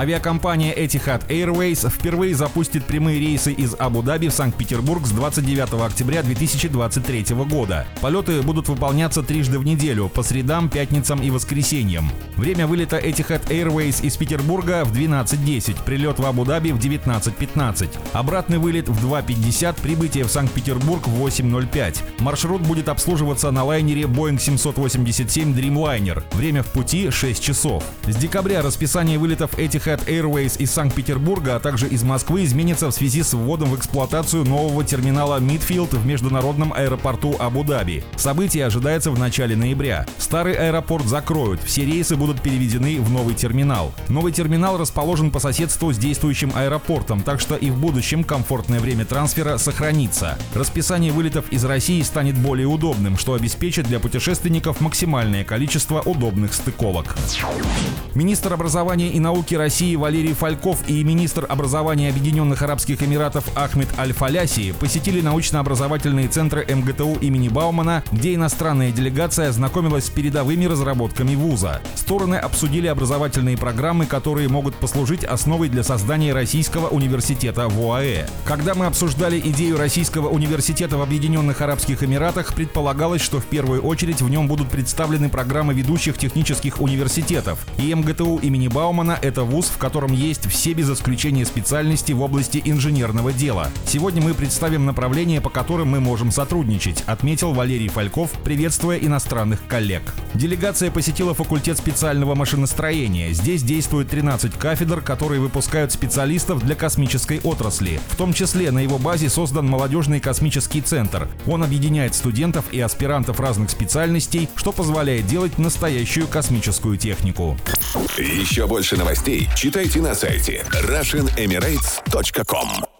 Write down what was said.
Авиакомпания Etihad Airways впервые запустит прямые рейсы из Абу-Даби в Санкт-Петербург с 29 октября 2023 года. Полеты будут выполняться трижды в неделю, по средам, пятницам и воскресеньям. Время вылета Etihad Airways из Петербурга в 12.10, прилет в Абу-Даби в 19.15. Обратный вылет в 2.50, прибытие в Санкт-Петербург в 8.05. Маршрут будет обслуживаться на лайнере Boeing 787 Dreamliner. Время в пути 6 часов. С декабря расписание вылетов этих Etihad Airways из Санкт-Петербурга, а также из Москвы изменится в связи с вводом в эксплуатацию нового терминала Мидфилд в международном аэропорту Абу-Даби. Событие ожидается в начале ноября. Старый аэропорт закроют, все рейсы будут переведены в новый терминал. Новый терминал расположен по соседству с действующим аэропортом, так что и в будущем комфортное время трансфера сохранится. Расписание вылетов из России станет более удобным, что обеспечит для путешественников максимальное количество удобных стыковок. Министр образования и науки России России Валерий Фальков и министр образования Объединенных Арабских Эмиратов Ахмед Аль-Фаляси посетили научно-образовательные центры МГТУ имени Баумана, где иностранная делегация ознакомилась с передовыми разработками вуза. Стороны обсудили образовательные программы, которые могут послужить основой для создания Российского университета в ОАЭ. Когда мы обсуждали идею Российского университета в Объединенных Арабских Эмиратах, предполагалось, что в первую очередь в нем будут представлены программы ведущих технических университетов. И МГТУ имени Баумана — это вуз, вуз, в котором есть все без исключения специальности в области инженерного дела. Сегодня мы представим направления, по которым мы можем сотрудничать, отметил Валерий Фальков, приветствуя иностранных коллег. Делегация посетила факультет специального машиностроения. Здесь действует 13 кафедр, которые выпускают специалистов для космической отрасли. В том числе на его базе создан молодежный космический центр. Он объединяет студентов и аспирантов разных специальностей, что позволяет делать настоящую космическую технику. Еще больше новостей читайте на сайте RussianEmirates.com